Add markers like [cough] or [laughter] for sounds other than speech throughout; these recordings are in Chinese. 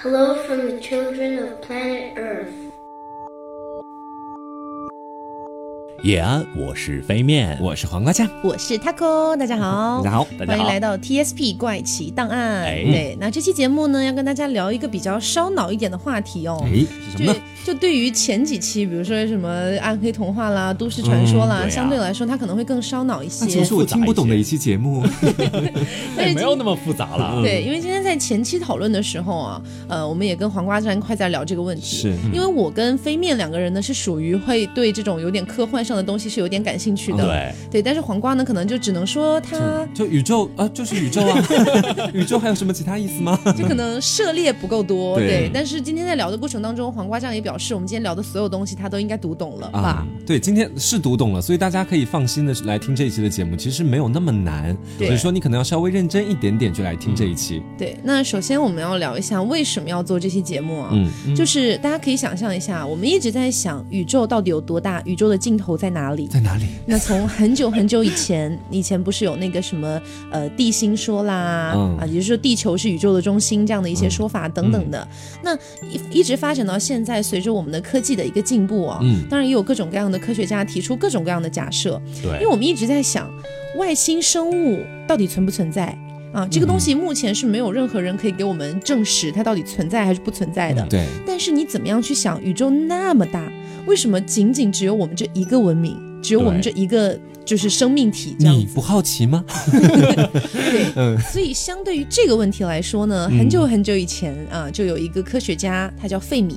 Hello from the children of planet Earth. 叶安，我是飞面，我是黄瓜酱，我是 Taco，大家好，大家好，大家好欢迎来。到 TSP 怪奇档案。哎对，那这期节目呢，要跟大家聊一个比较烧脑一点的话题哦。哎，是什么呢？就对于前几期，比如说什么暗黑童话啦、都市传说啦，嗯对啊相对来说它可能会更烧脑一些那其。实我听不懂的一期节目，哎，[laughs] 但是没有那么复杂了。[laughs] 对，因为今天在前期讨论的时候啊，呃，我们也跟黄瓜站快在聊这个问题。是因为我跟飞面两个人呢，是属于会对这种有点科幻上的东西是有点感兴趣的。对，对，但是黄瓜呢，可能就只能说他就宇宙啊，就是宇宙啊，[laughs] 宇宙还有什么其他意思吗？就可能涉猎不够多，对对。但是今天在聊的过程当中，黄瓜酱也表示，我们今天聊的所有东西他都应该读懂了吧啊？，对，今天是读懂了，所以大家可以放心的来听这一期的节目，其实没有那么难，对只是说你可能要稍微认真一点点就来听这一期。对。那首先我们要聊一下为什么要做这期节目啊？嗯，就是大家可以想象一下，我们一直在想宇宙到底有多大，宇宙的尽头在哪里？在哪里？那从很久很久以前，[laughs] 以前不是有那个什么呃地心说啦，嗯啊，也就是说地球是宇宙的中心这样的一些说法等等的。那一一直发展到现在，随着我们的科技的一个进步啊，嗯。当然也有各种各样的科学家提出各种各样的假设，因为，我们一直在想，外星生物到底存不存在？啊，这个东西目前是没有任何人可以给我们证实它到底存在还是不存在的。对，但是你怎么样去想，宇宙那么大，为什么仅仅只有我们这一个文明，只有我们这一个就是生命体这样？你不好奇吗？[laughs] 对，[laughs] 嗯所以相对于这个问题来说呢，很久很久以前啊，就有一个科学家，他叫费米，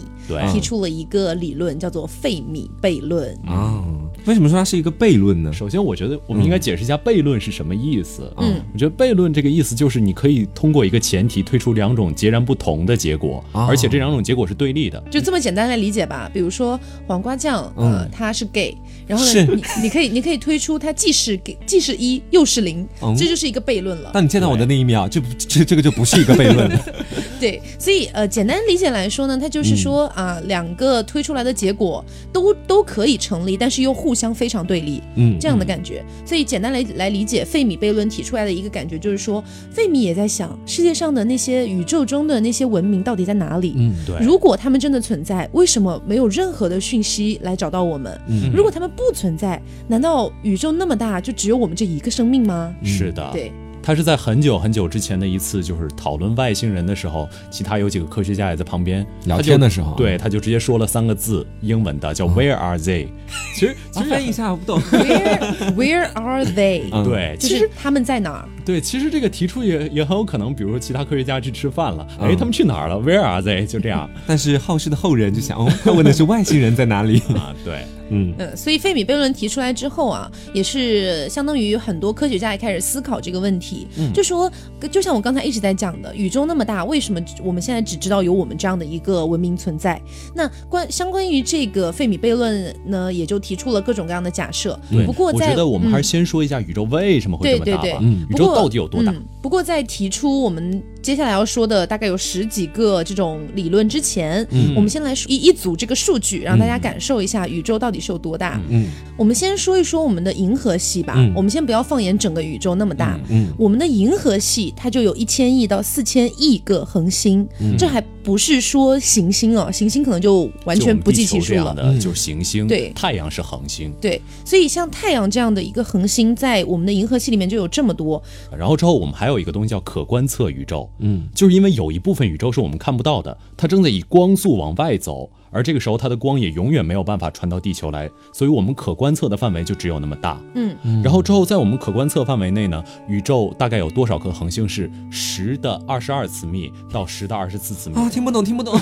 提出了一个理论，叫做费米悖论。啊，为什么说它是一个悖论呢？首先，我觉得我们应该解释一下悖论是什么意思。嗯，我觉得悖论这个意思就是你可以通过一个前提推出两种截然不同的结果，哦而且这两种结果是对立的。就这么简单来理解吧。比如说黄瓜酱，呃，嗯他是 gay，然后呢，你你可以你可以推出它既是 gay 既是一又是零，嗯这就是一个悖论了。当你见到我的那一秒，这不这这个就不是一个悖论了。[laughs] 对，所以呃，简单理解来说呢，它就是说啊、两个推出来的结果都都可以成立，但是又互相非常对立，嗯这样的感觉。所以简单来来理解费米悖论提出来的一个感觉，就是说费米也在想世界上的那些宇宙中的那些文明到底在哪里。嗯对，如果他们真的存在，为什么没有任何的讯息来找到我们？嗯如果他们不存在，难道宇宙那么大，就只有我们这一个生命吗？是的，对，他是在很久很久之前的一次就是讨论外星人的时候，其他有几个科学家也在旁边聊天的时候对，他就直接说了三个字，英文的叫 Where are they？[laughs] 其实其啊，实翻译一下，我不懂。[laughs] Where Where are they？、嗯对，其实就是他们在哪儿？对，其实这个提出也也很有可能，比如说其他科学家去吃饭了，哎，嗯他们去哪儿了？Where are they？就这样 [laughs] 但是好事的后人就想，哦，他问的是外星人在哪里？啊，对，嗯嗯，所以费米悖论提出来之后啊，也是相当于很多科学家也开始思考这个问题，就说，就像我刚才一直在讲的，宇宙那么大，为什么我们现在只知道有我们这样的一个文明存在？那关相关于这个费米悖论呢，也就提出了各种各样的假设。对不过在我觉得我们还是嗯先说一下宇宙为什么会这么大吧。对对对嗯宇宙到底有多大？嗯不过在提出我们接下来要说的大概有十几个这种理论之前，嗯我们先来说一一组这个数据，让大家感受一下宇宙到底是有多大。嗯我们先说一说我们的银河系吧，嗯我们先不要放眼整个宇宙那么大。嗯我们的银河系它就有一千亿到四千亿个恒星，嗯这还不是说行星哦，行星可能就完全不计其数了。就是行星，对太阳是恒星。对，所以像太阳这样的一个恒星，在我们的银河系里面就有这么多。然后之后我们还有一个东西叫可观测宇宙，嗯，就是因为有一部分宇宙是我们看不到的，它正在以光速往外走，而这个时候它的光也永远没有办法传到地球来，所以我们可观测的范围就只有那么大。嗯，然后之后在我们可观测范围内呢，宇宙大概有多少颗恒星是十的二十二次幂到十的二十四次幂？啊，听不懂，听不懂。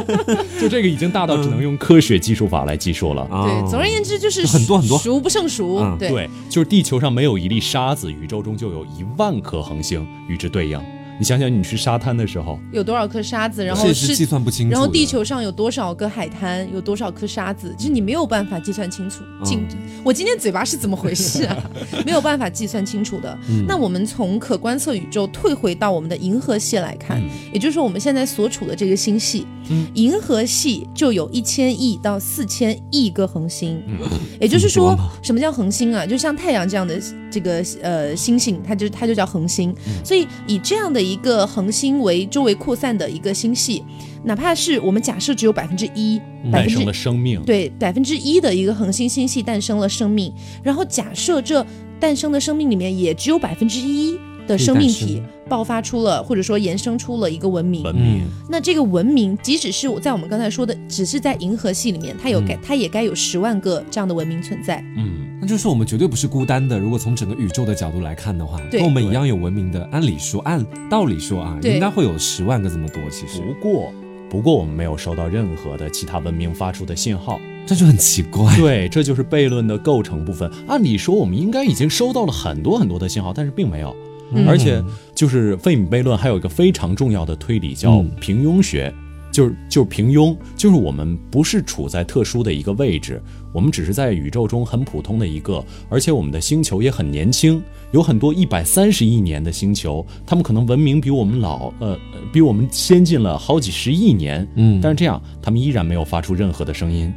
[laughs] 就这个已经大到只能用科学计数法来计数了。啊对，总而言之就是很多很多数不胜数。嗯对，对，就是地球上没有一粒沙子，宇宙中就有一万颗恒星与之对应。你想想，你去沙滩的时候，有多少颗沙子，然后这是计算不清楚。然后地球上有多少个海滩，有多少颗沙子，就是你没有办法计算清楚。进，我今天嘴巴是怎么回事啊？[laughs] 没有办法计算清楚的。那我们从可观测宇宙退回到我们的银河系来看，也就是说我们现在所处的这个星系，银河系就有一千亿到四千亿个恒星。[laughs] 也就是说什么叫恒星啊？就像太阳这样的这个呃星星，它就它就叫恒星。所以以这样的一个恒星为周围扩散的一个星系，哪怕是我们假设只有百分之一，诞生了生命。对百分之一的一个恒星星系诞生了生命，然后假设这诞生的生命里面也只有百分之一的生命体爆发出了或者说延伸出了一个文明，文明嗯，那这个文明，即使是我在我们刚才说的，只是在银河系里面，它有该、它也该有十万个这样的文明存在。嗯，那就是我们绝对不是孤单的。如果从整个宇宙的角度来看的话，对跟我们一样有文明的，按理说，按道理说啊，应该会有十万个这么多。其实不过不过我们没有收到任何的其他文明发出的信号。这就很奇怪。对，这就是悖论的构成部分。按理说，我们应该已经收到了很多很多的信号，但是并没有。嗯。而且，就是费米悖论还有一个非常重要的推理叫嗯。平庸学，就是就是平庸，就是我们不是处在特殊的一个位置，我们只是在宇宙中很普通的一个，而且我们的星球也很年轻，有很多一百三十亿年的星球，他们可能文明比我们老，呃，呃比我们先进了好几十亿年，嗯。但是这样，他们依然没有发出任何的声音。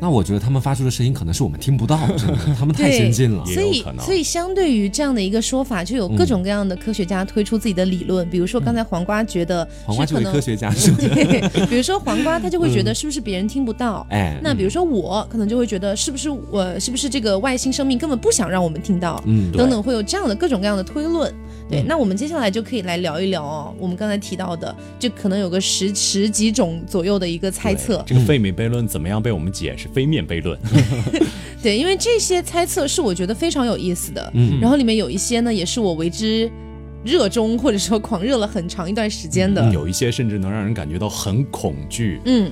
那我觉得他们发出的声音可能是我们听不到，真的，他们太先进了。也所以有可能，所以相对于这样的一个说法，就有各种各样的科学家推出自己的理论。比如说刚才黄瓜觉得黄瓜是可能这位科学家是是？对，比如说黄瓜他就会觉得是不是别人听不到。哎，那比如说我可能就会觉得是不是我是不是这个外星生命根本不想让我们听到，嗯，等等会有这样的各种各样的推论。对，嗯那我们接下来就可以来聊一聊哦，我们刚才提到的，就可能有个十十几种左右的一个猜测。这个费米悖论怎么样被我们解释？非面悖论，[laughs] 对，因为这些猜测是我觉得非常有意思的，嗯然后里面有一些呢，也是我为之热衷或者说狂热了很长一段时间的。有一些甚至能让人感觉到很恐惧。嗯，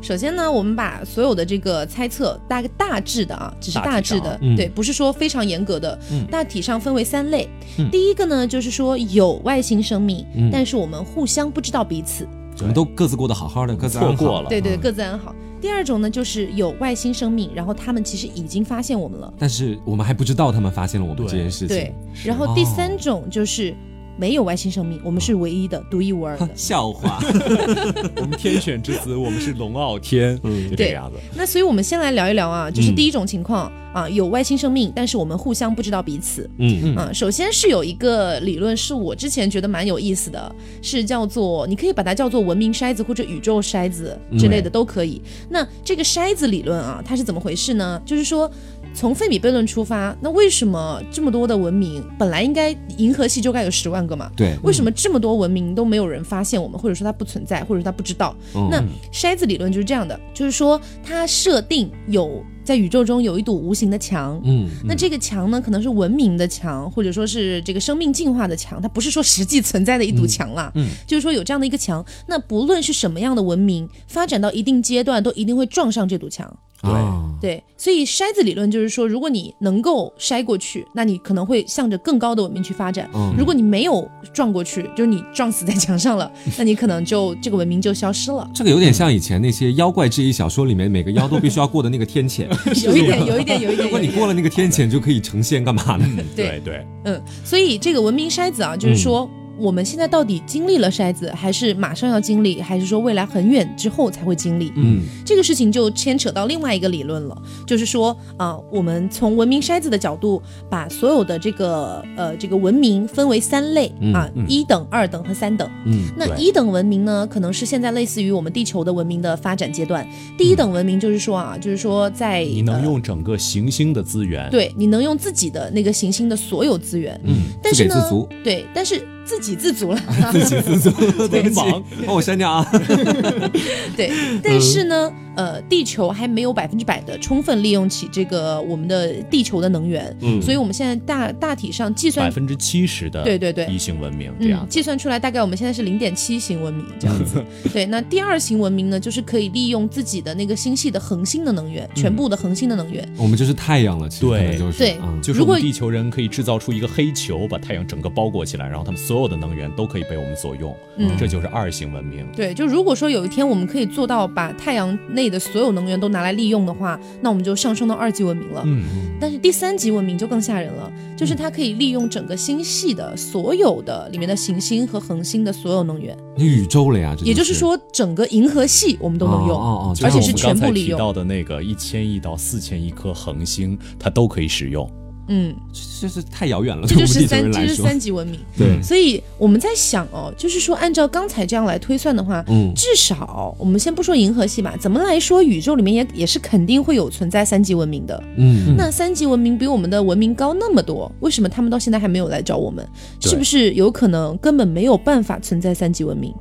首先呢，我们把所有的这个猜测大概大致的啊，只是大致的，对，不是说非常严格的，嗯。大体上分为三类。嗯。第一个呢，就是说有外星生命，嗯。但是我们互相不知道彼此，我们都各自过得好好的，各自安好。错过了。对对，嗯。各自安好。第二种呢，就是有外星生命，然后他们其实已经发现我们了，但是我们还不知道他们发现了我们这件事情。对。然后第三种就是没有外星生命，我们是唯一的、独一无二的。[laughs] 笑话，[laughs] 我们天选之子，我们是龙傲天，嗯就这个样子。那所以我们先来聊一聊啊，就是嗯第一种情况、啊，有外星生命，但是我们互相不知道彼此。嗯啊，首先是有一个理论，是我之前觉得蛮有意思的，是叫做你可以把它叫做文明筛子或者宇宙筛子之类的都可以。那这个筛子理论啊，它是怎么回事呢？就是说。从费米悖论出发，那为什么这么多的文明本来应该银河系就该有十万个嘛？对，为什么这么多文明都没有人发现我们，或者说它不存在，或者说它不知道？嗯那筛子理论就是这样的，就是说它设定有在宇宙中有一堵无形的墙，嗯那这个墙呢，可能是文明的墙，或者说是这个生命进化的墙，它不是说实际存在的一堵墙啦。嗯嗯就是说有这样的一个墙，那不论是什么样的文明，发展到一定阶段，都一定会撞上这堵墙。对啊对，所以筛子理论就是说，如果你能够筛过去，那你可能会向着更高的文明去发展；嗯如果你没有撞过去，就是你撞死在墙上了，[laughs] 那你可能就这个文明就消失了。这个有点像以前那些妖怪志异小说里面，每个妖都必须要过的那个天谴。[laughs] 有一点，有一点，有一点。[laughs] 如果你过了那个天谴，就可以成仙干嘛呢？对对，嗯，所以这个文明筛子啊，就是说。我们现在到底经历了筛子，还是马上要经历，还是说未来很远之后才会经历？嗯这个事情就牵扯到另外一个理论了，就是说啊、我们从文明筛子的角度，把所有的这个呃这个文明分为三类嗯啊，嗯一等、二等和三等。嗯那一等文明呢，可能是现在类似于我们地球的文明的发展阶段。第一等文明就是说啊，就是说在你能呃用整个行星的资源，对你能用自己的那个行星的所有资源，嗯，自但是呢，给自足，对，但是自给自足了，[laughs] 自给自足，[laughs] 对不起。忙，帮我删掉啊。[laughs] 对，但是呢，呃，地球还没有百分之百的充分利用起这个我们的地球的能源，嗯所以我们现在大大体上计算，百分之七十的对对对异星文明这嗯样，子。计算出来大概我们现在是零点七型文明这样子。[laughs] 对，那第二型文明呢，就是可以利用自己的那个星系的恒星的能源，全部的恒星的能源。我们就是太阳了，其实对就是对嗯就是如果我们地球人可以制造出一个黑球，把太阳整个包裹起来，然后他们所有的能源都可以被我们所用，嗯这就是二型文明。对，就如果说有一天我们可以做到把太阳内的所有能源都拿来利用的话，那我们就上升到二级文明了。嗯，但是第三级文明就更吓人了，就是它可以利用整个星系的所有的里面的行星和恒星的所有能源，那宇宙了呀，这也就是说整个银河系我们都能用，哦哦哦而且是全部利用。提到的那个一千亿到四千亿颗恒星，它都可以使用。嗯，这是太遥远了，这就是三，这是。三级文明。对，所以我们在想哦，就是说按照刚才这样来推算的话，嗯至少我们先不说银河系吧，怎么来说宇宙里面也也是肯定会有存在三级文明的。嗯，那三级文明比我们的文明高那么多，为什么他们到现在还没有来找我们？是不是有可能根本没有办法存在三级文明？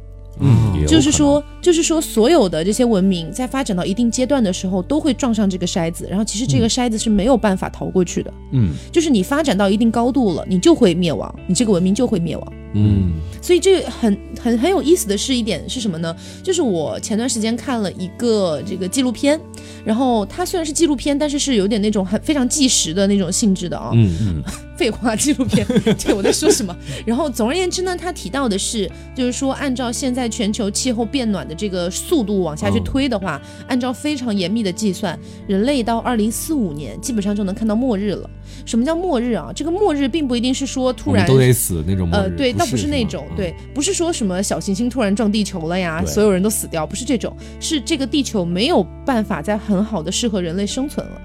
就是说，就是说，所有的这些文明在发展到一定阶段的时候，都会撞上这个筛子，然后其实这个筛子是没有办法逃过去的。嗯，就是你发展到一定高度了，你就会灭亡，你这个文明就会灭亡。嗯所以这个很很很有意思的是一点是什么呢？就是我前段时间看了一个这个纪录片，然后它虽然是纪录片，但是是有点那种很非常纪实的那种性质的啊。嗯嗯 [laughs] 废话，纪录片，对我在说什么？然后总而言之呢，他提到的是，就是说按照现在全球气候变暖的这个速度往下去嗯推的话，按照非常严密的计算，人类到二零四五年基本上就能看到末日了。什么叫末日啊？这个末日并不一定是说突然都得死那种末呃，对，倒不是是那种，，对，不是说什么小行星突然撞地球了呀，所有人都死掉，不是这种，是这个地球没有办法再很好的适合人类生存了。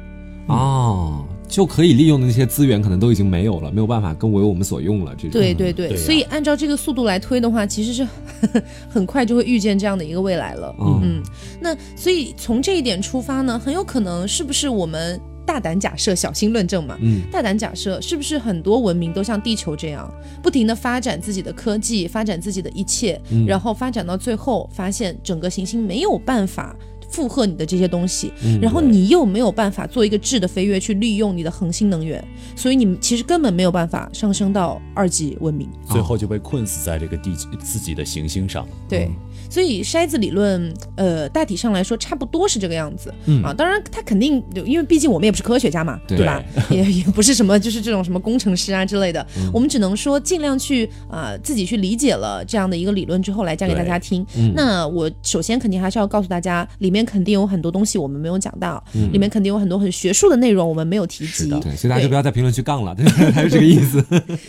哦，就可以利用的那些资源可能都已经没有了，没有办法更为我们所用了。这种对对对，所以按照这个速度来推的话，其实是 [laughs] 很快就会遇见这样的一个未来了。嗯嗯，那所以从这一点出发呢，很有可能是不是我们大胆假设，小心论证嘛？嗯大胆假设，是不是很多文明都像地球这样，不停的发展自己的科技，发展自己的一切，嗯然后发展到最后，发现整个行星没有办法。负荷你的这些东西，嗯然后你又没有办法做一个质的飞跃去利用你的恒星能源，所以你们其实根本没有办法上升到二级文明。最后就被困死在这个地自己的行星上。对，所以筛子理论，呃，大体上来说差不多是这个样子、嗯啊。当然，它肯定因为毕竟我们也不是科学家嘛，对对吧？[laughs] 也也不是什么就是这种什么工程师啊之类的，我们只能说尽量去啊、自己去理解了这样的一个理论之后来讲给大家听。那我首先肯定还是要告诉大家，里面肯定有很多东西我们没有讲到，里面肯定有很多很学术的内容我们没有提及。对，所以大家就不要在评论区杠了，[laughs] 对，还是这个意思。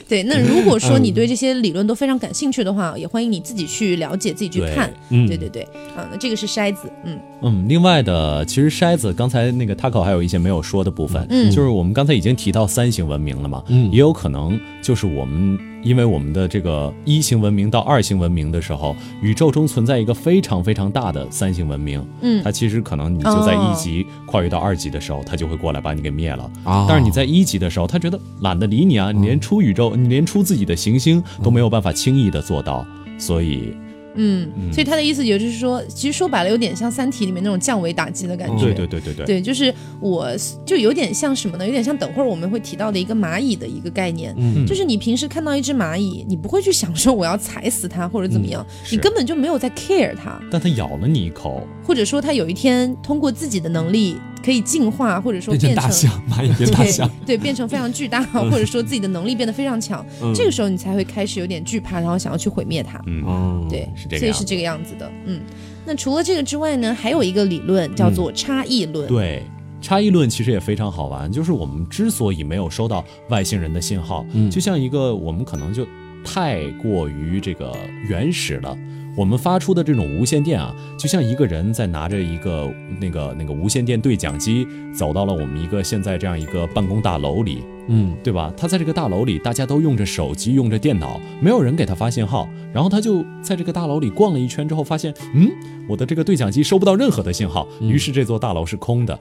对，那如果说你对这些理论都非常感兴趣的话，也欢迎你自己去了解，自己去看。嗯。对对对，啊，那这个是筛子，嗯。嗯，另外的，其实筛子刚才那个 Taco 还有一些没有说的部分，嗯。就是我们刚才已经提到三型文明了嘛，嗯。也有可能就是我们因为我们的这个一型文明到二型文明的时候，宇宙中存在一个非常非常大的三型文明，嗯。它其实可能你就在哦。一级跨越到二级的时候，它就会过来把你给灭了。啊但是你在一级的时候，它觉得懒得理你啊，你连出宇宙，你连出自己的行星都没有办法轻易的做到，所以嗯，所以他的意思也就是说，其实说白了，有点像《三体》里面那种降维打击的感觉。对对对对对，对，就是我就有点像什么呢？有点像等会儿我们会提到的一个蚂蚁的一个概念，嗯。就是你平时看到一只蚂蚁，你不会去想说我要踩死它或者怎么样，是。你根本就没有在 care 它，但它咬了你一口，或者说它有一天通过自己的能力可以进化，或者说变成变成大象，蚂蚁变大象。对，变成非常巨大，[laughs] 或者说自己的能力变得非常强，这个时候你才会开始有点惧怕，然后想要去毁灭它。嗯，哦，对，是这个样所以是这个样子的。嗯，那除了这个之外呢，还有一个理论叫做差异论。对。差异论其实也非常好玩，就是我们之所以没有收到外星人的信号，嗯就像一个我们可能就太过于这个原始了。我们发出的这种无线电啊，就像一个人在拿着一个那个那个无线电对讲机，走到了我们一个现在这样一个办公大楼里，嗯对吧？他在这个大楼里，大家都用着手机，用着电脑，没有人给他发信号。然后他就在这个大楼里逛了一圈之后，发现，嗯，我的这个对讲机收不到任何的信号，于是这座大楼是空的。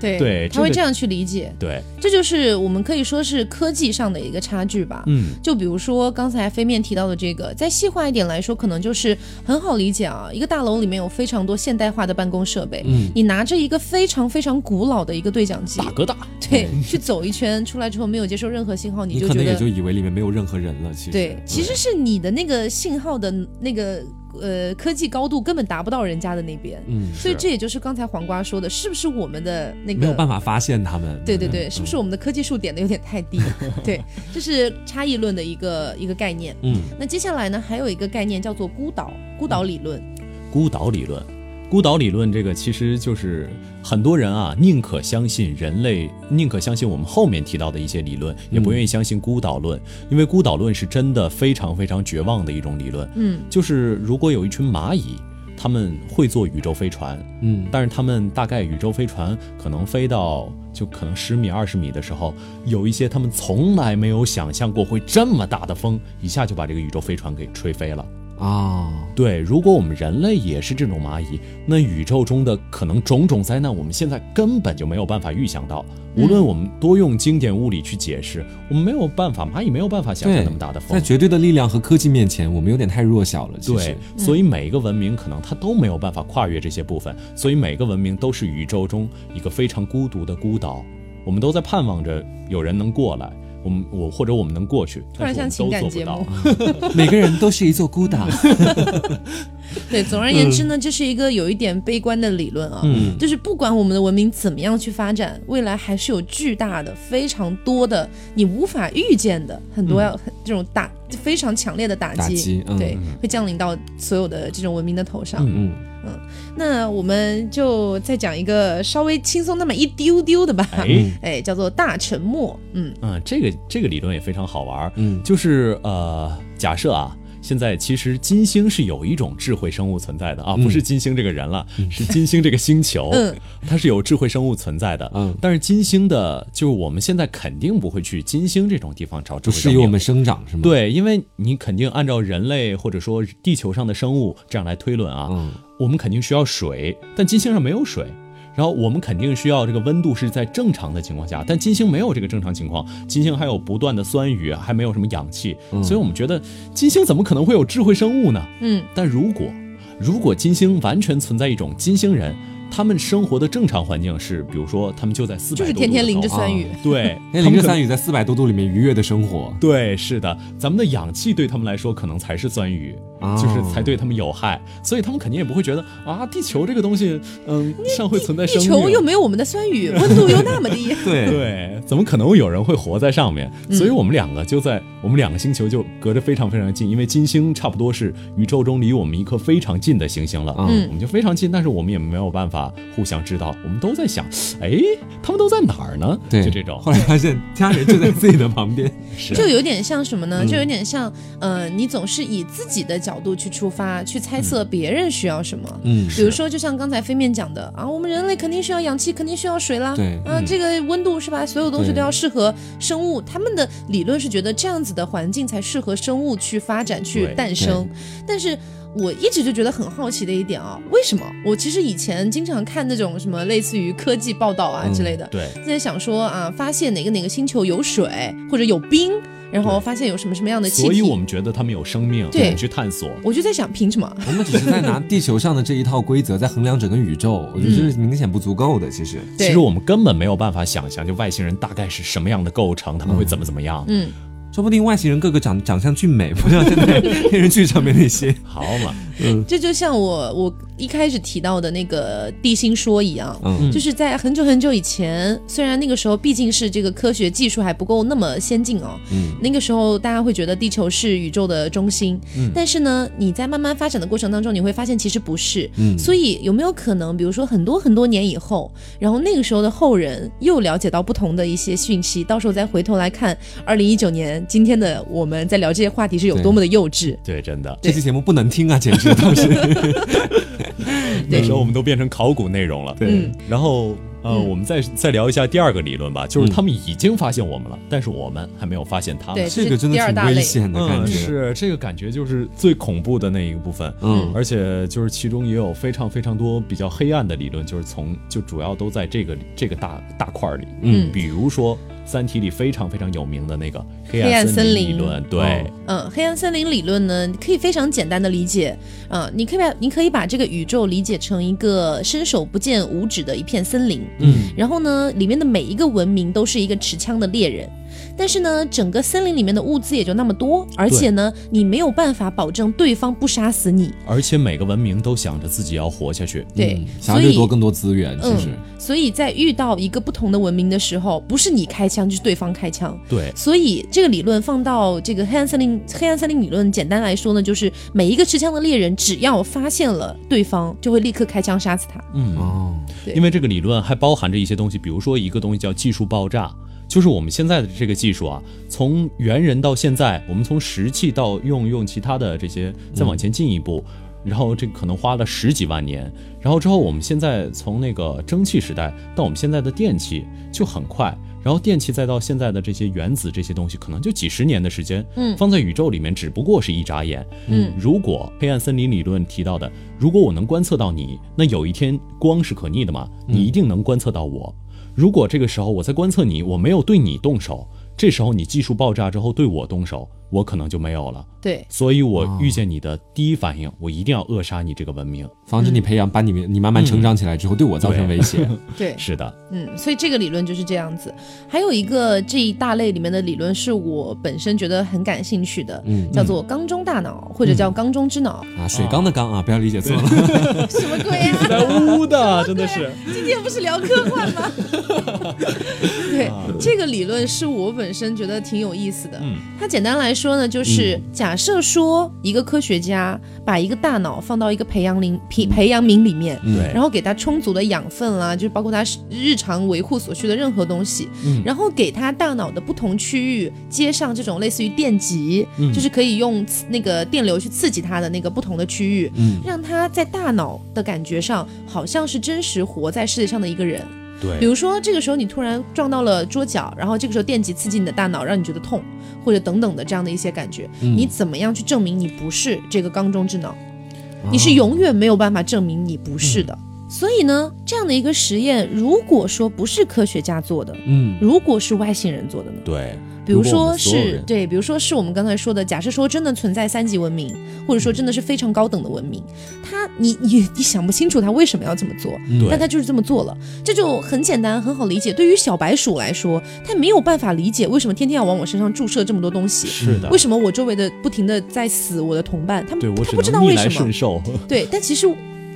对对他会这样去理解，对，这就是我们可以说是科技上的一个差距吧。嗯，就比如说刚才飞面提到的这个，再细化一点来说，可能就是很好理解啊。一个大楼里面有非常多现代化的办公设备，嗯你拿着一个非常非常古老的一个对讲机，大哥大，对，去走一圈，出来之后没有接受任何信号，你你就觉得可能也就以为里面没有任何人了。其实对，其实是你的那个信号的那个呃科技高度根本达不到人家的那边，嗯，所以这也就是刚才黄瓜说的，是不是我们的那个没有办法发现他们。对对对，是不嗯是我们的科技树点的有点太低？[laughs] 对，这是差异论的一个一个概念。嗯那接下来呢，还有一个概念叫做孤岛孤岛理论。孤岛理论。孤岛理论这个其实就是很多人啊，宁可相信人类，宁可相信我们后面提到的一些理论，也不愿意相信孤岛论，因为孤岛论是真的非常非常绝望的一种理论。嗯，就是如果有一群蚂蚁，他们会坐宇宙飞船，嗯，但是他们大概宇宙飞船可能飞到就可能十米、二十米的时候，有一些他们从来没有想象过会这么大的风，一下就把这个宇宙飞船给吹飞了。啊，对，如果我们人类也是这种蚂蚁，那宇宙中的可能种种灾难，我们现在根本就没有办法预想到。无论我们多用经典物理去解释，我们没有办法，蚂蚁没有办法想象那么大的风在。绝对的力量和科技面前，我们有点太弱小了。对，所以每一个文明可能它都没有办法跨越这些部分，所以每个文明都是宇宙中一个非常孤独的孤岛。我们都在盼望着有人能过来，我们我或者我们能过去，突然但是我像们情感都做不节到目。[laughs] 每个人都是一座孤岛。[laughs] [laughs] 对，总而言之呢，这是一个有一点悲观的理论啊。嗯就是不管我们的文明怎么样去发展，未来还是有巨大的、非常多的你无法预见的很多要、很这种打非常强烈的打击，打击嗯对，会降临到所有的这种文明的头上。嗯嗯，那我们就再讲一个稍微轻松那么一丢丢的吧，哎 [laughs] 哎，叫做大沉默。嗯嗯，这个这个理论也非常好玩儿。嗯就是呃，假设啊，现在其实金星是有一种智慧生物存在的啊，不是金星这个人了，是金星这个星球，[laughs] 嗯它是有智慧生物存在的。嗯但是金星的，就是我们现在肯定不会去金星这种地方找智不慧生物。适宜我们生长是吗？，对，因为你肯定按照人类或者说地球上的生物这样来推论啊，嗯我们肯定需要水，但金星上没有水。然后我们肯定需要这个温度是在正常的情况下，但金星没有这个正常情况，金星还有不断的酸雨，还没有什么氧气，所以我们觉得金星怎么可能会有智慧生物呢？嗯，但如果如果金星完全存在一种金星人，他们生活的正常环境是，比如说他们就在四百就是天天淋着酸雨。对，[laughs] 那淋着酸雨。在四百多度里面愉悦的生活，对，是的，咱们的氧气对他们来说可能才是酸雨，哦就是才对他们有害，所以他们肯定也不会觉得啊，地球这个东西，嗯，上会存在地生命。球又没有我们的酸雨，温度又那么低。[laughs] 对。对，怎么可能有人会活在上面？所以我们两个就在我们两个星球就隔着非常非常近，因为金星差不多是宇宙中离我们一颗非常近的行星了，嗯。我们就非常近，但是我们也没有办法互相知道，我们都在想，哎，他们都在哪儿呢？对，就这种。后，来发现家人就在自己的旁边，[laughs] 是。就有点像什么嗯。呢？就有点像，呃，你总是以自己的角度去出发，去猜测别人需要什么。嗯，比如说，就像刚才飞面讲的啊，我们人类肯定需要氧气，肯定需要水啦。对啊，这个温度是吧？所有东西都要适合生物。他们的理论是觉得这样子的环境才适合生物去发展、去诞生。但是我一直就觉得很好奇的一点啊，为什么？我其实以前经常看那种什么类似于科技报道啊嗯之类的，对，在想说啊，发现哪个哪个星球有水或者有冰，然后发现有什么什么样的气体，所以我们觉得他们有生命，对我们去探索。我就在想，凭什么？[laughs] 我们只是在拿地球上的这一套规则在衡量整个宇宙，我觉得这是明显不足够的。其实，其实我们根本没有办法想象，就外星人大概是什么样的构成，他们会怎么怎么样。嗯，说不定外星人个个长长相俊美，不像现在电视剧上面那些。[laughs] 好嘛，嗯。这就像我我一开始提到的那个地心说一样，嗯。就是在很久很久以前，虽然那个时候毕竟是这个科学技术还不够那么先进哦，嗯，那个时候大家会觉得地球是宇宙的中心，嗯。但是呢，你在慢慢发展的过程当中，你会发现其实不是，嗯。所以有没有可能，比如说很多很多年以后，然后那个时候的后人又了解到不同的一些讯息，到时候再回头来看二零一九年今天的我们在聊这些话题是有多么的幼稚，对，真的，这期节目不能听啊，简直当时。[laughs] 那时候我们都变成考古内容了。对嗯然后呃，嗯我们再再聊一下第二个理论吧，就是他们已经发现我们了，但是我们还没有发现他们。对这个真的挺第二大类危险的感嗯，觉。是这个感觉就是最恐怖的那一个部分。嗯而且就是其中也有非常非常多比较黑暗的理论，就是从就主要都在这个这个大大块儿里。嗯比如说《三体》里非常非常有名的那个黑黑暗森森林。理论，对，哦嗯，黑暗森林理论呢，可以非常简单的理解，嗯，你可以把你可以把这个宇宙理解成一个伸手不见五指的一片森林，嗯，然后呢，里面的每一个文明都是一个持枪的猎人。但是呢，整个森林里面的物资也就那么多，而且呢，你没有办法保证对方不杀死你。而且每个文明都想着自己要活下去。对，嗯想要掠夺更多资源，其实嗯，所以在遇到一个不同的文明的时候，不是你开枪就是对方开枪。对，所以这个理论放到这个黑暗森林，黑暗森林理论简单来说呢，就是每一个持枪的猎人，只要发现了对方，就会立刻开枪杀死他。嗯，哦，对因为这个理论还包含着一些东西，比如说一个东西叫技术爆炸，就是我们现在的这个技术啊，从猿人到现在，我们从石器到用用其他的这些，再往前进一步。然后这可能花了十几万年，然后之后我们现在从那个蒸汽时代到我们现在的电器就很快，然后电器再到现在的这些原子这些东西，可能就几十年的时间，嗯放在宇宙里面只不过是一眨眼，嗯如果黑暗森林理论提到的，如果我能观测到你，那有一天光是可逆的嘛，你一定能观测到我。如果这个时候我在观测你，我没有对你动手，这时候你技术爆炸之后对我动手，我可能就没有了。对，所以我遇见你的第一反应，我一定要扼杀你这个文明。防止你培养，把你你慢慢成长起来之后，对我造成威胁。[laughs] [laughs] 对，是的，嗯，所以这个理论就是这样子。还有一个这一大类里面的理论是我本身觉得很感兴趣的，嗯叫做缸中大脑，或者叫缸中之脑。啊，水缸的缸啊，不要理解错了。[laughs] 什么鬼啊？在污的，真的是。今天不是聊科幻吗？对，这个理论是我本身觉得挺有意思的。嗯。它简单来说呢，就是假设说一个科学家把一个大脑放到一个培养皿培培养皿里面，对。然后给它充足的养分啦，就是包括它日常维护所需的任何东西，嗯。然后给它大脑的不同区域接上这种类似于电极，嗯。就是可以用那个电流去刺激它的那个不同的区域，嗯。让它在大脑的感觉上好像是真实活在世界上的一个人。比，如说，这个时候你突然撞到了桌角，然后这个时候电极刺激你的大脑，让你觉得痛，或者等等的这样的一些感觉，嗯你怎么样去证明你不是这个缸中之脑？啊你是永远没有办法证明你不是的。所以呢，这样的一个实验，如果说不是科学家做的，嗯如果是外星人做的呢？对，比如说是对，比如说是我们刚才说的，假设说真的存在三级文明，或者说真的是非常高等的文明，他你你你想不清楚他为什么要这么做，但他就是这么做了，这就很简单，很好理解。对于小白鼠来说，他没有办法理解为什么天天要往我身上注射这么多东西，是的为，什么我周围的不停的在死我的同伴，他们他不知道为什么，对，但其实。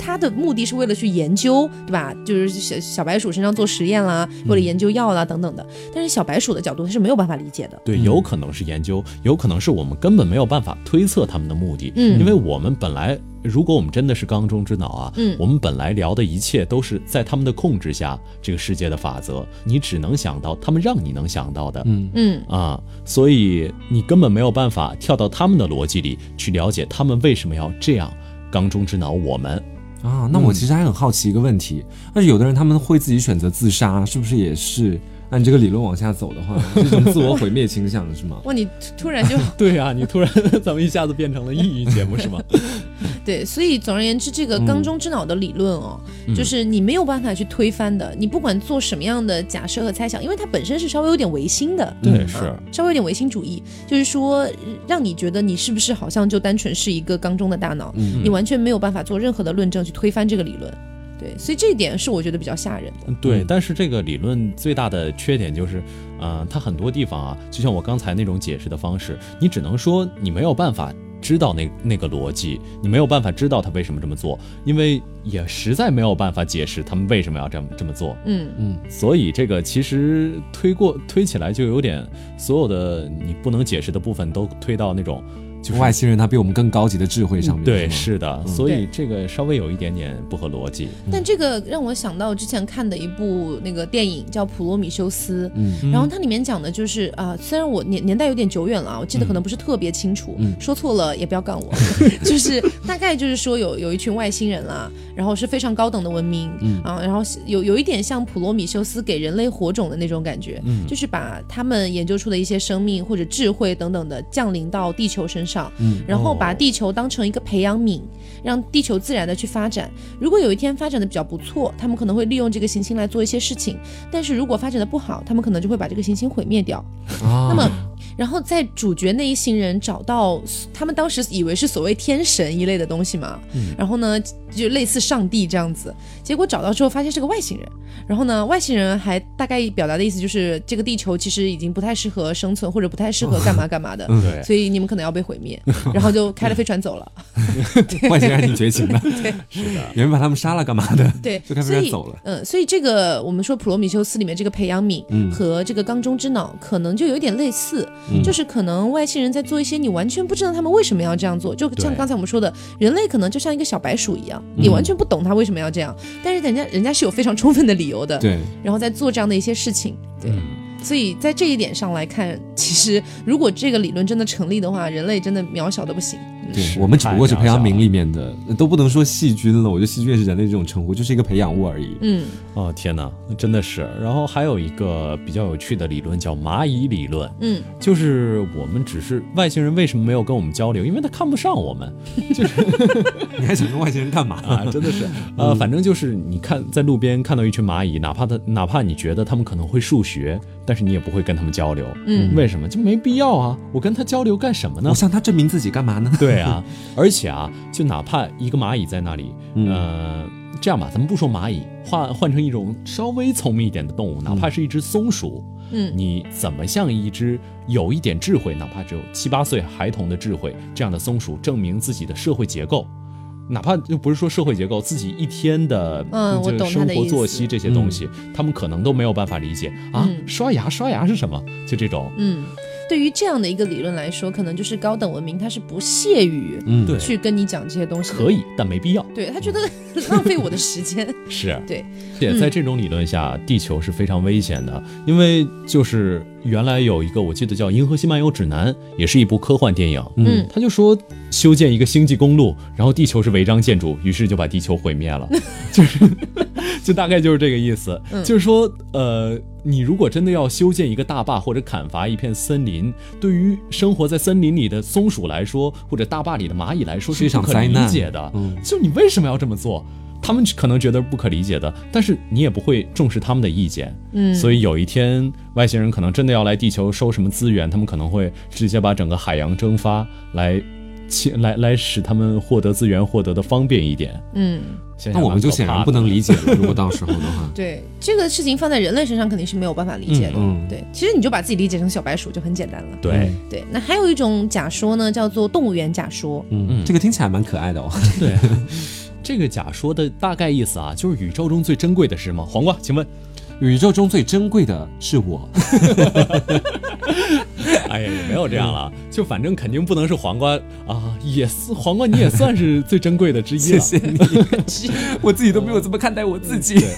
他的目的是为了去研究，对吧？就是小小白鼠身上做实验啦，为了研究药啦等等的。但是小白鼠的角度他是没有办法理解的。对，有可能是研究，有可能是我们根本没有办法推测他们的目的，嗯因为我们本来，如果我们真的是缸中之脑啊，嗯我们本来聊的一切都是在他们的控制下，这个世界的法则，你只能想到他们让你能想到的，嗯嗯，啊，所以你根本没有办法跳到他们的逻辑里去了解他们为什么要这样缸中之脑我们。啊，那我其实还很好奇一个问题，那有的人他们会自己选择自杀，是不是也是按这个理论往下走的话，是一种自我毁灭倾向是吗？哇，你突突然就对啊，你突然咱们一下子变成了抑郁节目是吗？[laughs] 对，所以总而言之，这个缸中之脑的理论哦，就是你没有办法去推翻的。你不管做什么样的假设和猜想，因为它本身是稍微有点唯心的，对，啊是，稍微有点唯心主义，就是说呃让你觉得你是不是好像就单纯是一个缸中的大脑，嗯你完全没有办法做任何的论证去推翻这个理论。对，所以这一点是我觉得比较吓人的。嗯对，嗯但是这个理论最大的缺点就是，呃，它很多地方啊，就像我刚才那种解释的方式，你只能说你没有办法知道那那个逻辑，你没有办法知道他为什么这么做，因为也实在没有办法解释他们为什么要这么这么做。嗯，嗯所以这个其实推过推起来就有点，所有的你不能解释的部分都推到那种就是外星人他比我们更高级的智慧上面，对，是的，所以这个稍微有一点点不合逻辑。但这个让我想到之前看的一部那个电影叫《普罗米修斯》，嗯。然后它里面讲的就是啊、虽然我年年代有点久远了啊，我记得可能不是特别清楚，嗯。说错了也不要杠我，[laughs] 就是大概就是说有有一群外星人啦，然后是非常高等的文明，嗯。啊，然后有有一点像普罗米修斯给人类火种的那种感觉，嗯。就是把他们研究出的一些生命或者智慧等等的降临到地球身上，嗯然后把哦地球当成一个培养皿，让地球自然的去发展。如果有一天发展的比较不错，他们可能会利用这个行星来做一些事情；但是如果发展的不好，他们可能就会把这个行星毁灭掉。啊，那么，然后在主角那一行人找到他们当时以为是所谓天神一类的东西嘛，然后呢就类似上帝这样子，结果找到之后发现是个外星人，然后呢外星人还大概表达的意思就是这个地球其实已经不太适合生存或者不太适合干嘛干嘛的，[laughs] 对，所以你们可能要被毁灭，[laughs] 然后就开了飞船走了。[laughs] 外星人还挺绝情的，是的，有人把他们杀了干嘛的？对，就开飞所以船走了嗯，所以这个我们说普罗米修斯里面这个培养皿嗯和这个缸中之脑可能就有点类似，嗯。就是可能外星人在做一些你完全不知道他们为什么要这样做，就像刚才我们说的，人类可能就像一个小白鼠一样，你嗯完全不懂他为什么要这样，但是人家人家是有非常充分的理由的，对，然后在做这样的一些事情，对。嗯，所以在这一点上来看，其实如果这个理论真的成立的话，人类真的渺小的不行。嗯对我们只不过是培养皿里面的，都不能说细菌了。我觉得细菌也是人类这种称呼，就是一个培养物而已。嗯哦，天哪，真的是。然后还有一个比较有趣的理论叫蚂蚁理论，嗯，就是我们只是外星人为什么没有跟我们交流？因为他看不上我们 [laughs] 就是你还想跟外星人干嘛？[laughs] 啊，真的是。呃，反正就是你看在路边看到一群蚂蚁，哪怕他哪怕你觉得他们可能会数学，但是你也不会跟他们交流。嗯，为什么？就没必要啊！我跟他交流干什么呢我？向他证明自己干嘛呢？对啊，[laughs] 而且啊，就哪怕一个蚂蚁在那里，呃，这样吧，咱们不说蚂蚁，换换成一种稍微聪明一点的动物，哪怕是一只松鼠，嗯你怎么像一只有一点智慧，哪怕只有七八岁孩童的智慧这样的松鼠证明自己的社会结构？哪怕就不是说社会结构，自己一天的嗯我懂生活作息这些东西，他们可能都没有办法理解啊。嗯刷牙，刷牙是什么？就这种，嗯，对于这样的一个理论来说，可能就是高等文明它是不屑于嗯，对去跟你讲这些东西的。可以，但没必要。对他觉得浪费我的时间。[laughs] 是，[laughs] 对，且在这种理论下，地球是非常危险的，因为就是原来有一个我记得叫《银河系漫游指南》，也是一部科幻电影。嗯他就说修建一个星际公路，然后地球是违章建筑，于是就把地球毁灭了，[laughs] 就是就大概就是这个意思。嗯就是说，呃，你如果真的要修建一个大坝或者砍伐一片森林，对于生活在森林里的松鼠来说，或者大坝里的蚂蚁来说，是一场不可理灾难解的。嗯就你为什么要这么做？他们可能觉得不可理解的，但是你也不会重视他们的意见。嗯，所以有一天外星人可能真的要来地球收什么资源，他们可能会直接把整个海洋蒸发，来清来来使他们获得资源获得的方便一点。嗯，想想那我们就显然不能理解了。如果到时候的话，[laughs] 对这个事情放在人类身上肯定是没有办法理解的。嗯嗯对，其实你就把自己理解成小白鼠就很简单了。对对，那还有一种假说呢，叫做动物园假说。嗯，这个听起来蛮可爱的哦。对。[laughs] 这个假说的大概意思啊，就是宇宙中最珍贵的是什么？黄瓜，请问？宇宙中最珍贵的是我，[laughs] 哎呀，也没有这样了，就反正肯定不能是黄瓜啊，也是黄瓜，你也算是 [laughs] 最珍贵的之一了。谢谢你，我自己都没有这么看待我自己。对，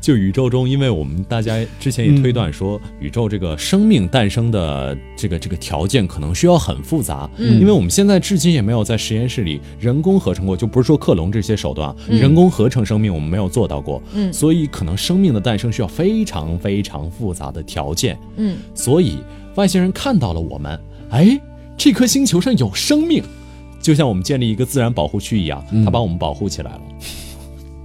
就宇宙中，因为我们大家之前也推断说，宇宙这个生命诞生的这个这个条件可能需要很复杂，嗯因为我们现在至今也没有在实验室里人工合成过，就不是说克隆这些手段，人工合成生命我们没有做到过，嗯所以可能生命的诞生需要非常非常复杂的条件，嗯所以外星人看到了我们，哎，这颗星球上有生命。就像我们建立一个自然保护区一样，他把我们保护起来了。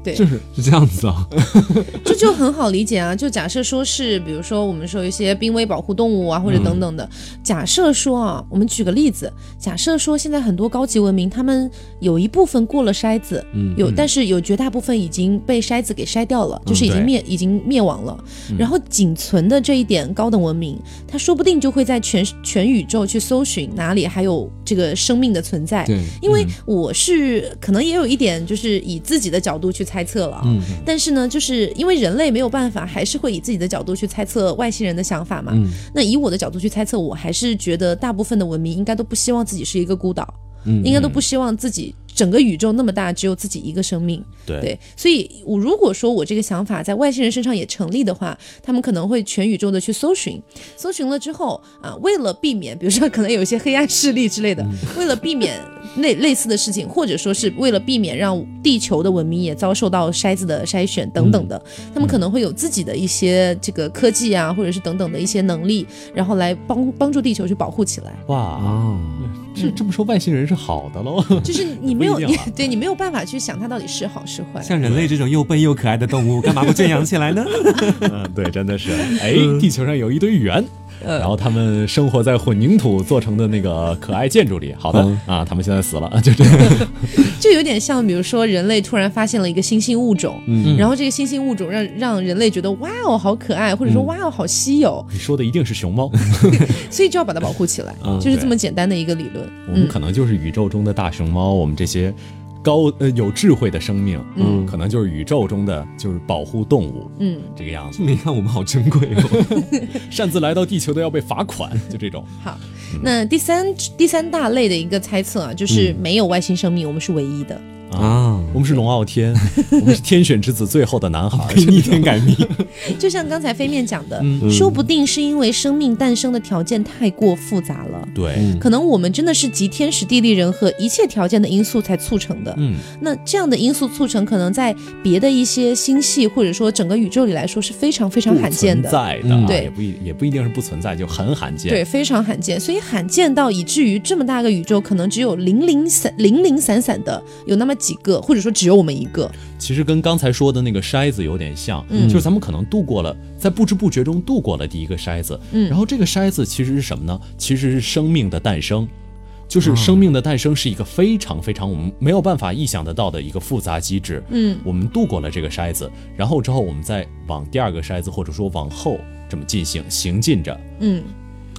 对，就是是这样子啊，[laughs] 这就很好理解啊。就假设说是，比如说我们说一些濒危保护动物啊，或者等等的。假设说啊，我们举个例子，假设说现在很多高级文明，他们有一部分过了筛子，嗯有，但是有绝大部分已经被筛子给筛掉了，就是已经对灭、已经灭亡了。然后仅存的这一点高等文明，它说不定就会在全全宇宙去搜寻哪里还有这个生命的存在。对，因为我是可能也有一点，就是以自己的角度去猜测了啊。嗯但是呢，就是因为人类没有办法，还是会以自己的角度去猜测外星人的想法嘛。嗯那以我的角度去猜测，我还是觉得大部分的文明应该都不希望自己是一个孤岛，嗯应该都不希望自己整个宇宙那么大，只有自己一个生命。对。对，所以我如果说我这个想法在外星人身上也成立的话，他们可能会全宇宙的去搜寻，搜寻了之后啊，为了避免，比如说可能有一些黑暗势力之类的，为了避免类类似的事情，或者说是为了避免让地球的文明也遭受到筛子的筛选等等的，他们可能会有自己的一些这个科技啊，或者是等等的一些能力，然后来帮帮助地球去保护起来。哇，哦，这这么说外星人是好的喽？就是你 [laughs] 没有你对你没有办法去想它到底是好是坏。像人类这种又笨又可爱的动物，[laughs] 干嘛不圈养起来呢？嗯，对，真的是。哎，地球上有一堆猿，呃然后他们生活在混凝土做成的那个可爱建筑里。好的嗯啊，他们现在死了，[laughs] 就这样。[laughs] 就有点像，比如说人类突然发现了一个新兴物种，嗯然后这个新兴物种让让人类觉得哇哦好可爱，或者说哇哦好稀有，你说的一定是熊猫，[laughs] 所以就要把它保护起来，嗯就是这么简单的一个理论。我们可能就是宇宙中的大熊猫，我们这些。高呃有智慧的生命，嗯可能就是宇宙中的就是保护动物嗯，这个样子，你看我们好珍贵哦。[laughs] 擅自来到地球都要被罚款，就这种。好，那第三第三大类的一个猜测啊，就是没有外星生命，我们是唯一的。啊，我们是龙傲天，[laughs] 我们是天选之子，最后的男孩。[laughs] 逆天改命。[laughs] 就像刚才飞面讲的，嗯说不定是因为生命诞生的条件太过复杂了。对，可能我们真的是集天时地利人和一切条件的因素才促成的。嗯，那这样的因素促成，可能在别的一些星系或者说整个宇宙里来说是非常非常罕见的。在的，啊对也不一也不一定是不存在，就很罕见。对，非常罕见，所以罕见到以至于这么大个宇宙，可能只有零零散零零散散的有那么几个，或者说只有我们一个。其实跟刚才说的那个筛子有点像，嗯就是咱们可能度过了，在不知不觉中度过了第一个筛子，嗯然后这个筛子其实是什么呢？其实是生命的诞生。就是生命的诞生是一个非常非常我们没有办法意想得到的一个复杂机制。嗯，我们度过了这个筛子，然后之后我们再往第二个筛子或者说往后这么进行行进着。嗯，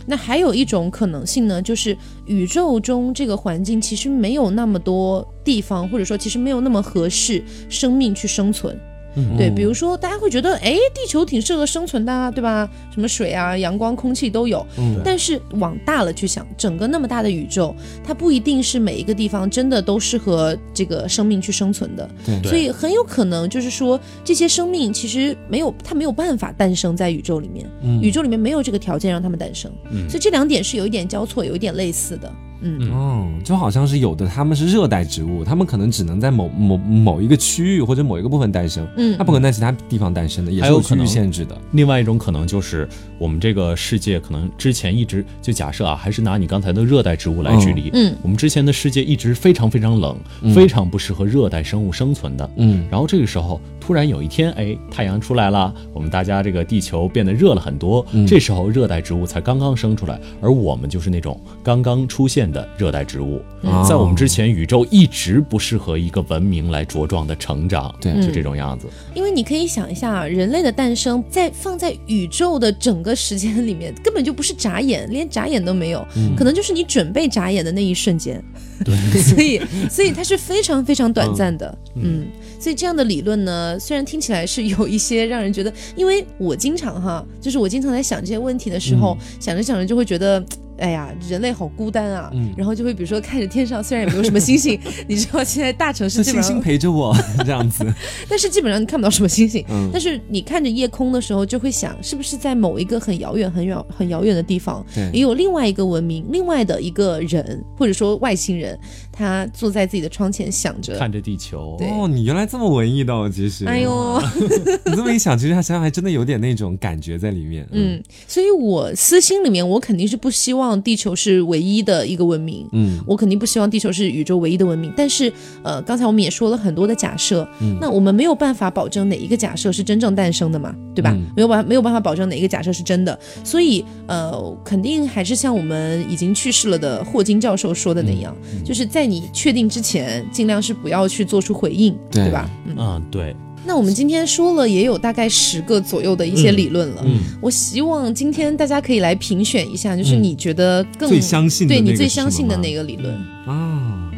那还有一种可能性呢，就是宇宙中这个环境其实没有那么多地方，或者说其实没有那么合适生命去生存。嗯对，比如说大家会觉得，哎，地球挺适合生存的啊，对吧？什么水啊、阳光、空气都有。嗯但是往大了去想，整个那么大的宇宙，它不一定是每一个地方真的都适合这个生命去生存的。对对所以很有可能就是说，这些生命其实没有，它没有办法诞生在宇宙里面，嗯宇宙里面没有这个条件让它们诞生。嗯所以这两点是有一点交错，有一点类似的。嗯。哦，就好像是有的他们是热带植物，他们可能只能在某某某一个区域或者某一个部分诞生，嗯。它不可能在其他地方诞生的，也是区域还有可能限制的。另外一种可能就是，我们这个世界可能之前一直就假设啊，还是拿你刚才的热带植物来举例，嗯。嗯我们之前的世界一直非常非常冷，非常不适合热带生物生存的。嗯。然后这个时候突然有一天，哎，太阳出来了，我们大家这个地球变得热了很多，这时候热带植物才刚刚生出来，而我们就是那种刚刚出现的热带植物。哦在我们之前，宇宙一直不适合一个文明来茁壮的成长，对就这种样子。因为你可以想一下啊，人类的诞生在放在宇宙的整个时间里面，根本就不是眨眼，连眨眼都没有，可能就是你准备眨眼的那一瞬间。对，[laughs] 所以所以它是非常非常短暂的。嗯，所以这样的理论呢，虽然听起来是有一些让人觉得，因为我经常哈，就是我经常在想这些问题的时候，想着想着就会觉得。哎呀，人类好孤单啊！嗯然后就会比如说看着天上，虽然也没有什么星星，[laughs] 你知道现在大城市星基本上星陪着我 [laughs] 这样子。但是基本上你看不到什么星星。嗯但是你看着夜空的时候，就会想，是不是在某一个很遥远、很远、很遥远的地方，也有另外一个文明、另外的一个人，或者说外星人，他坐在自己的窗前想着。看着地球，哦，你原来这么文艺的哦，其实。哎，呦，[laughs] 你这么一想，其实他想想还真的有点那种感觉在里面。嗯，所以我私心里面，我肯定是不希望地球是唯一的一个文明。嗯我肯定不希望地球是宇宙唯一的文明，但是，呃，刚才我们也说了很多的假设，嗯那我们没有办法保证哪一个假设是真正诞生的嘛，对吧？嗯没有办没有办法保证哪一个假设是真的，所以，呃，肯定还是像我们已经去世了的霍金教授说的那样，嗯就是在你确定之前，尽量是不要去做出回应，对吧？嗯，嗯，对，那我们今天说了也有大概十个左右的一些理论了，嗯我希望今天大家可以来评选一下，就是嗯你觉得更、最相信的对你最相信的么哪个理论？啊，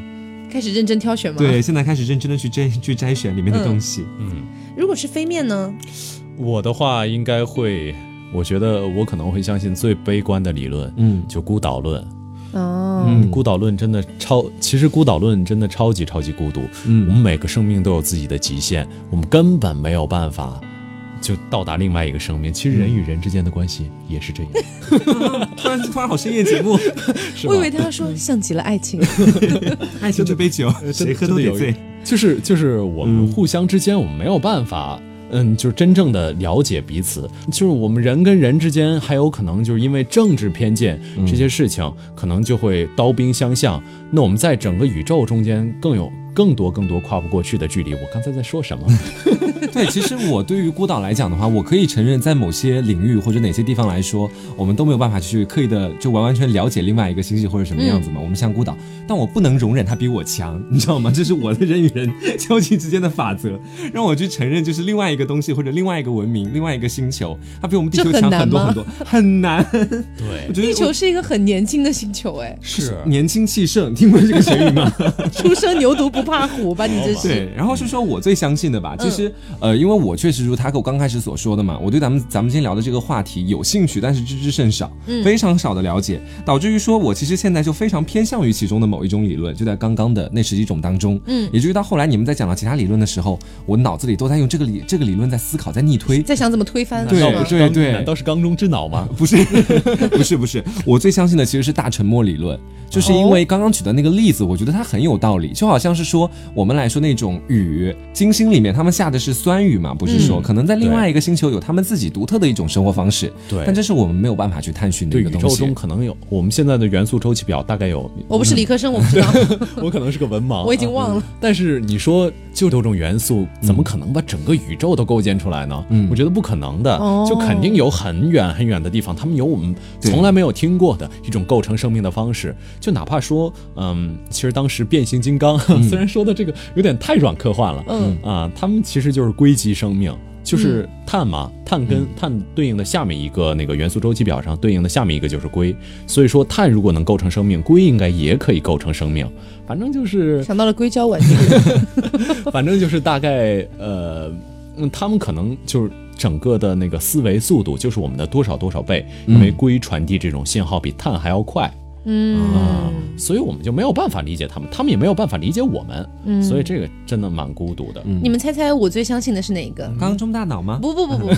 开始认真挑选吗？对，，现在开始认真的去摘去摘选里面的嗯东西。嗯，如果是飞面呢？我的话应该会，我觉得我可能会相信最悲观的理论，嗯就孤岛论。哦，嗯，孤岛论真的超，其实孤岛论真的超级超级孤独。我们嗯每个生命都有自己的极限，我们根本没有办法就到达另外一个生命。其实人与人之间的关系也是这样，突 [laughs] 然突然好深夜节目，[laughs] 我以为他要说像极了爱情。[laughs] 爱情这杯酒，谁喝都得醉。就是就是我们嗯互相之间，我们没有办法。嗯，就是真正的了解彼此，就是我们人跟人之间还有可能就是因为政治偏见这些事情，可能就会刀兵相向。那我们在整个宇宙中间更有更多更多跨不过去的距离。我刚才在说什么？[laughs] 对，其实我对于孤岛来讲的话，我可以承认，在某些领域或者哪些地方来说，我们都没有办法去刻意的就完完全了解另外一个星系或者什么样子嘛。我们像孤岛，但我不能容忍它比我强，你知道吗？这是我的人与人交际之间的法则，让我去承认，就是另外一个东西或者另外一个文明、另外一个星球，它比我们地球强很多很多，很难。[laughs] 对我，觉得地球是一个很年轻的星球，哎，是年轻气盛，听过这个成语吗？[laughs] 初生牛犊不怕虎吧？你这是。对，然后是说我最相信的吧。其实，呃，因为我确实如他给我刚开始所说的嘛，我对咱们咱们今天聊的这个话题有兴趣，但是知之甚少，非常少的了解，导致于说我其实现在就非常偏向于其中的某一种理论，就在刚刚的那十几种当中，嗯，也至于到后来你们在讲到其他理论的时候，我脑子里都在用这个理这个理论在思考，在逆推。在想怎么推翻？对不是对对难道是缸中之脑吗？不是，不是，不是，我最相信的其实是大沉默理论，就是因为刚刚举的那个例子，我觉得它很有道理，就好像是说我们来说那种雨，金星里面他们下的是酸雨嘛，不是说、可能在另外一个星球有他们自己独特的一种生活方式，对。但这是我们没有办法去探寻的宇宙一个东西。中可能有我们现在的元素周期表大概有，我不是理科生，我不知道，[laughs] 我可能是个文盲，[laughs] 我已经忘了。但是你说就多种元素，怎么可能把整个宇宙都构建出来呢？嗯。我觉得不可能的，哦。就肯定有很远很远的地方，他们有我们从来没有听过的一种构成生命的方式。就哪怕说，嗯，其实当时变形金刚、[laughs] 虽然说的这个有点太软科幻了，嗯。啊，他们其实就是硅基生命。就是碳嘛，碳跟碳对应的下面一个那个元素周期表上对应的下面一个就是硅，所以说碳如果能构成生命，硅应该也可以构成生命。反正就是想到了硅胶玩具，[laughs] [laughs] 反正就是大概呃，嗯，他们可能就是整个的那个思维速度就是我们的多少多少倍，因为硅传递这种信号比碳还要快嗯啊，所以我们就没有办法理解他们，他们也没有办法理解我们，嗯所以这个真的蛮孤独的。你们猜猜我最相信的是哪一个？缸中大脑吗？不不不不不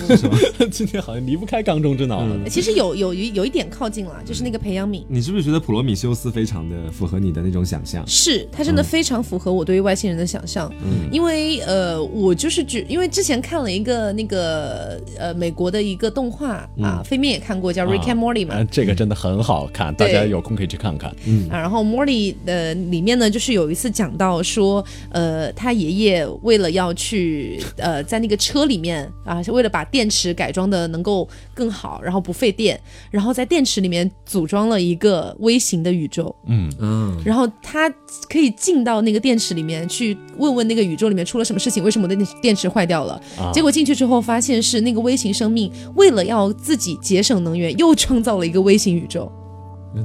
不，[laughs] 今天好像离不开缸中之脑了。其实有有有有一点靠近了，就是那个培养皿。你是不是觉得普罗米修斯非常的符合你的那种想象？是，他真的非常符合我对于外星人的想象，嗯因为呃，我就是觉，因为之前看了一个那个呃美国的一个动画啊，飞面也看过，叫《Rick and Morty》嘛，啊，这个真的很好看，大家有空可以去看看。嗯啊，然后 Morty 的里面呢，就是有一次讲到说，呃，他爷爷为了要去呃在那个车里面啊，为了把电池改装的能够更好，然后不费电，然后在电池里面组装了一个微型的宇宙，嗯，嗯，然后他可以进到那个电池里面去问问那个宇宙里面出了什么事情，为什么我的电电池坏掉了？啊结果进去之后发现是那个微型生命为了要自己节省能源，又创造了一个微型宇宙。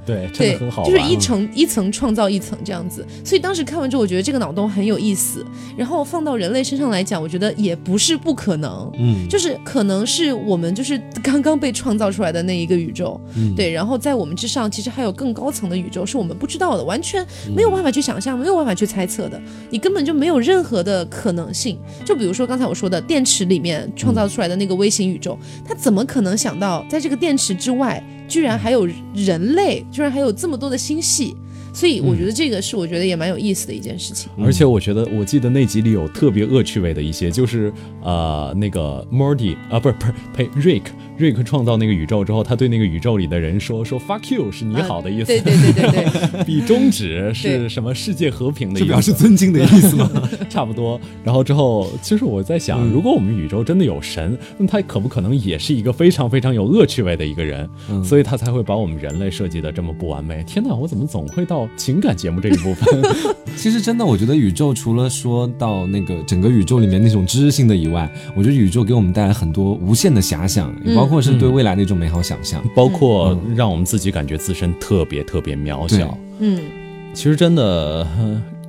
对，真对的很好，就是一层一层创造一层这样子。所以当时看完之后，我觉得这个脑洞很有意思。然后放到人类身上来讲，我觉得也不是不可能。嗯，就是可能是我们就是 [laughs] 刚刚被创造出来的那一个宇宙，嗯对，然后在我们之上，其实还有更高层的宇宙是我们不知道的，完全没有办法去想象，没有办法去猜测的，你根本就没有任何的可能性。就比如说刚才我说的电池里面创造出来的那个微型宇宙，它怎么可能想到在这个电池之外，居然还有人类，居然还有这么多的星系？所以我觉得这个是我觉得也蛮有意思的一件事情。而且我觉得，我记得那集里有特别恶趣味的一些，就是呃，那个 Morty 啊、不是不是呸，Rick，Rick，Rick 创造那个宇宙之后，他对那个宇宙里的人说说 fuck you 是你好的意思，对对对对对，[laughs] [laughs] 比中指是什么世界和平的意思，这表示尊敬的意思吗？[laughs] 差不多。然后之后，其实我在想，嗯如果我们宇宙真的有神，那他可不可能也是一个非常非常有恶趣味的一个人？嗯所以他才会把我们人类设计的这么不完美。天哪，我怎么总会到情感节目这一部分？其实真的，我觉得宇宙除了说到那个整个宇宙里面那种知识性的以外，我觉得宇宙给我们带来很多无限的遐想，也包括是对未来的一种美好想象。包括让我们自己感觉自身特别特别渺小。嗯。其实真的，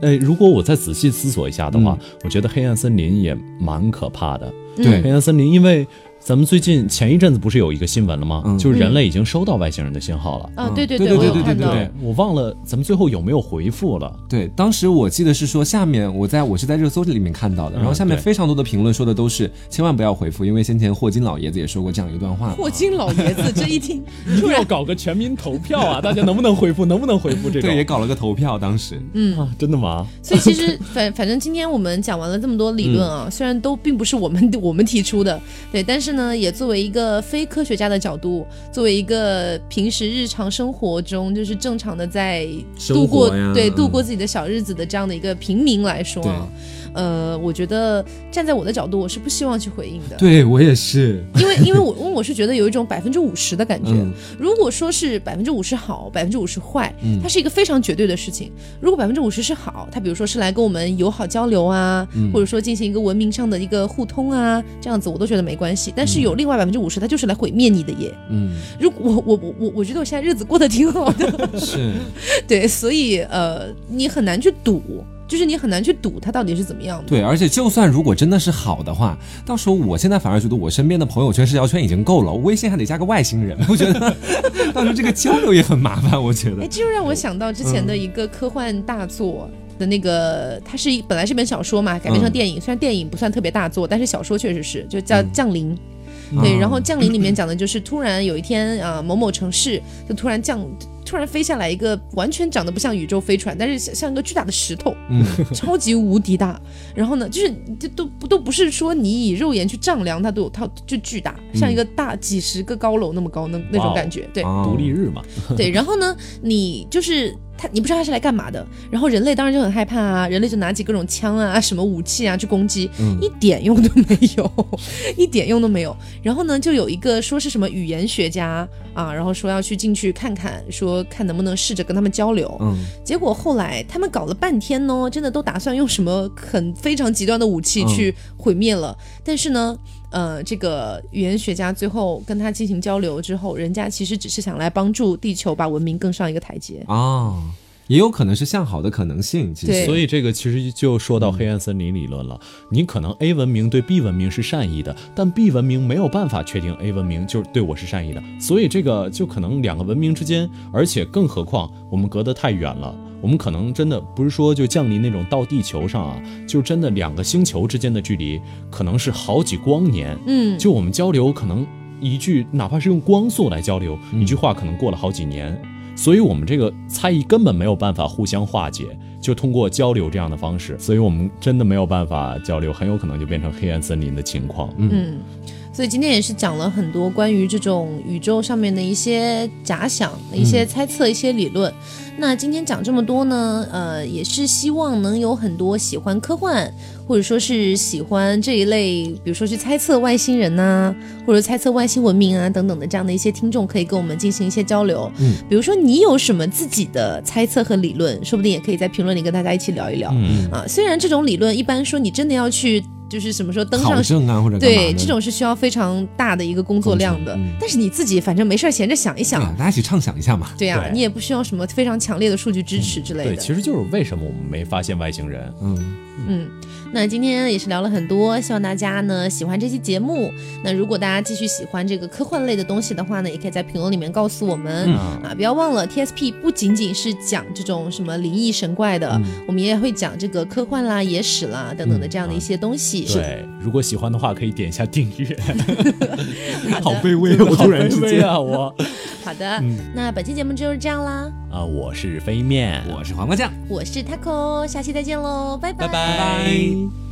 呃，如果我再仔细思索一下的话，我觉得黑暗森林也蛮可怕的。对黑暗森林，因为咱们最近前一阵子不是有一个新闻了吗？嗯就是人类已经收到外星人的信号了。啊，对对对对对对对。对，我忘了咱们最后有没有回复了。对，当时我记得是说下面我在我是在热搜里面看到的，然后下面非常多的评论说的都是千万不要回复，因为先前霍金老爷子也说过这样一段话。霍金老爷子这一听，一定要搞个全民投票啊！大家能不能回复？能不能回复这个？对，也搞了个投票，当时。[laughs] 啊，真的吗？所以其实 [laughs] 反反正今天我们讲完了这么多理论啊，虽然都并不是我们我们提出的，对，但是呢，也作为一个非科学家的角度，作为一个平时日常生活中就是正常的在度过对度过自己的小日子的这样的一个平民来说啊，呃，我觉得站在我的角度，我是不希望去回应的。对我也是。因为因为我因为我是觉得有一种百分之五十的感觉。嗯如果说是百分之五十好，百分之五十坏，它是一个非常绝对的事情。如果百分之五十是好，它比如说是来跟我们友好交流啊，或者说进行一个文明上的一个互通啊，这样子我都觉得没关系。但是有另外百分之五十，它就是来毁灭你的耶。嗯，如果我我我我我觉得我现在日子过得挺好的，[laughs] 是。[laughs] 对，所以呃，你很难去赌。就是你很难去赌它到底是怎么样的。对，而且就算如果真的是好的话，到时候我现在反而觉得我身边的朋友圈、社交圈已经够了，微信还得加个外星人，[laughs] 我觉得到时候这个交流也很麻烦。我觉得哎，得，这就让我想到之前的一个科幻大作。的那个，它是一本来是本小说嘛，改编成嗯电影。虽然电影不算特别大作，但是小说确实是，就叫《降临》。嗯对，然后《降临》里面讲的就是突然有一天啊、某某城市就突然降，突然飞下来一个完全长得不像宇宙飞船，但是像像一个巨大的石头，嗯，[laughs] 超级无敌大。然后呢，就是这都不都不是说你以肉眼去丈量它都有它就巨大，像一个大几十个高楼那么高那那种感觉。对，哦。独立日嘛，对，然后呢，你就是他，你不知道他是来干嘛的，然后人类当然就很害怕啊，人类就拿起各种枪啊、什么武器啊去攻击，嗯一点用都没有，[laughs] 一点用都没有。然后呢，就有一个说是什么语言学家啊，然后说要去进去看看，说看能不能试着跟他们交流。嗯，结果后来他们搞了半天呢，真的都打算用什么很非常极端的武器去毁灭了。但是呢，呃，这个语言学家最后跟他进行交流之后，人家其实只是想来帮助地球把文明更上一个台阶。哦，也有可能是向好的可能性。其对实，所以这个其实就说到黑暗森林理论了。你可能 A 文明对 B 文明是善意的，但 B 文明没有办法确定 A 文明就是对我是善意的，所以这个就可能两个文明之间，而且更何况我们隔得太远了。我们可能真的不是说就降临那种到地球上啊，就真的两个星球之间的距离可能是好几光年。嗯，就我们交流可能一句，哪怕是用光速来交流，一句话可能过了好几年，所以我们这个猜疑根本没有办法互相化解，就通过交流这样的方式，所以我们真的没有办法交流，很有可能就变成黑暗森林的情况。嗯，所以今天也是讲了很多关于这种宇宙上面的一些假想、一些猜测、一些理论。那今天讲这么多呢，呃，也是希望能有很多喜欢科幻，或者说是喜欢这一类，比如说去猜测外星人呐、或者猜测外星文明啊等等的这样的一些听众，可以跟我们进行一些交流。嗯，比如说你有什么自己的猜测和理论，说不定也可以在评论里跟大家一起聊一聊。嗯，啊，虽然这种理论一般说你真的要去，就是什么时候登上证啊或者对，这种是需要非常大的一个工作量的。嗯但是你自己反正没事儿闲着想一想，啊大家一起畅想一下嘛。对呀、对你也不需要什么非常强烈的数据支持之类对，的。其实就是为什么我们没发现外星人。嗯，嗯，那今天也是聊了很多，希望大家呢喜欢这期节目。那如果大家继续喜欢这个科幻类的东西的话呢，也可以在评论里面告诉我们。嗯啊，不要忘了 TSP 不仅仅是讲这种什么灵异神怪的，我们也会讲这个科幻啦、野史啦等等的这样的一些东西。对，如果喜欢的话，可以点一下订阅。[laughs] 好卑微啊！我突然之间，啊，我好的，那本期节目就是这样啦。啊，我是飞面，我是黄瓜酱，我是 Taco，下期再见喽，拜拜。拜拜。